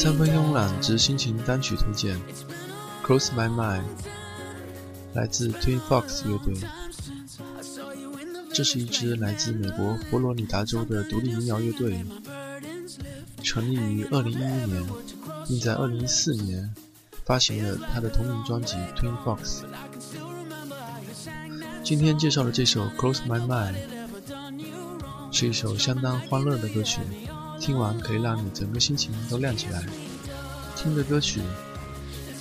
三分慵懒之心情单曲推荐，《Close My Mind》来自 Twin Fox 乐队。这是一支来自美国佛罗里达州的独立民谣乐队，成立于2011年，并在2014年发行了他的同名专辑《Twin Fox》。今天介绍的这首《Close My Mind》是一首相当欢乐的歌曲。听完可以让你整个心情都亮起来。听着歌曲，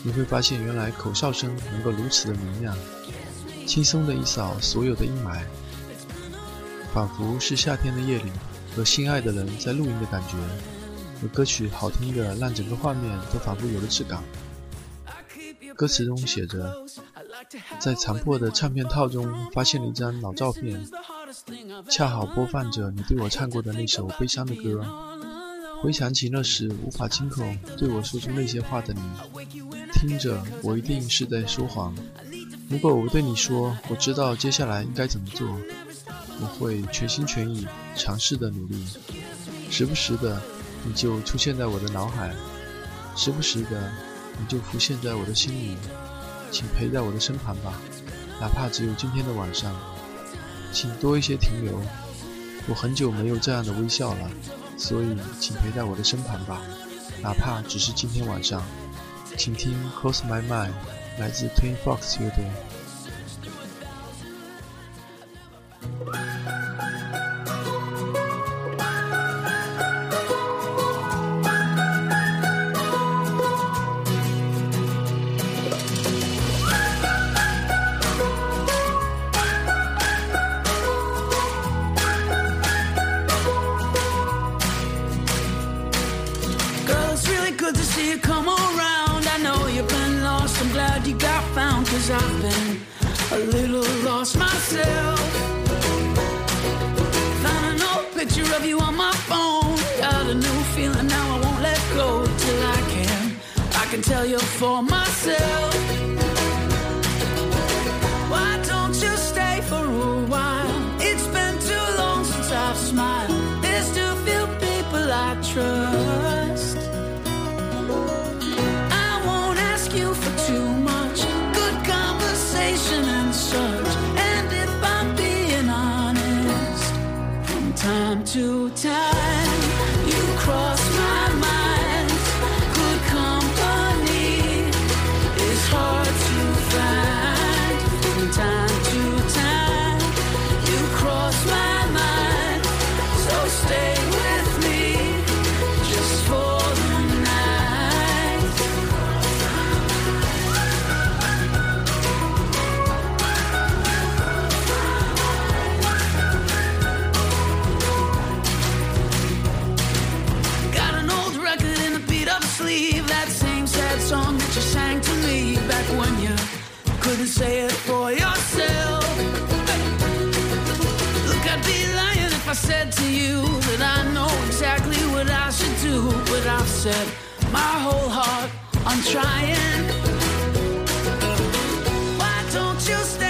你会发现原来口哨声能够如此的明亮，轻松的一扫所有的阴霾，仿佛是夏天的夜里和心爱的人在露营的感觉。而歌曲好听的让整个画面都仿佛有了质感。歌词中写着：“在残破的唱片套中发现了一张老照片。”恰好播放着你对我唱过的那首悲伤的歌，回想起那时无法亲口对我说出那些话的你，听着我一定是在说谎。如果我对你说我知道接下来应该怎么做，我会全心全意尝试的努力。时不时的你就出现在我的脑海，时不时的你就浮现在我的心里，请陪在我的身旁吧，哪怕只有今天的晚上。请多一些停留，我很久没有这样的微笑了，所以请陪在我的身旁吧，哪怕只是今天晚上。请听《Close My Mind》，来自 Twin Fox 乐队。Cause I know you've been lost, I'm glad you got found. There's happened a little lost myself. Found an old picture of you on my phone. Got a new feeling now I won't let go till I can. I can tell you for myself. Why don't you stay for a while? It's been too long since I've smiled. There's too few people I trust. too tired. Say it for yourself. Look, I'd be lying if I said to you that I know exactly what I should do. But I've set my whole heart on trying. Why don't you stay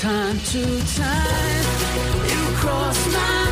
time to time, you cross my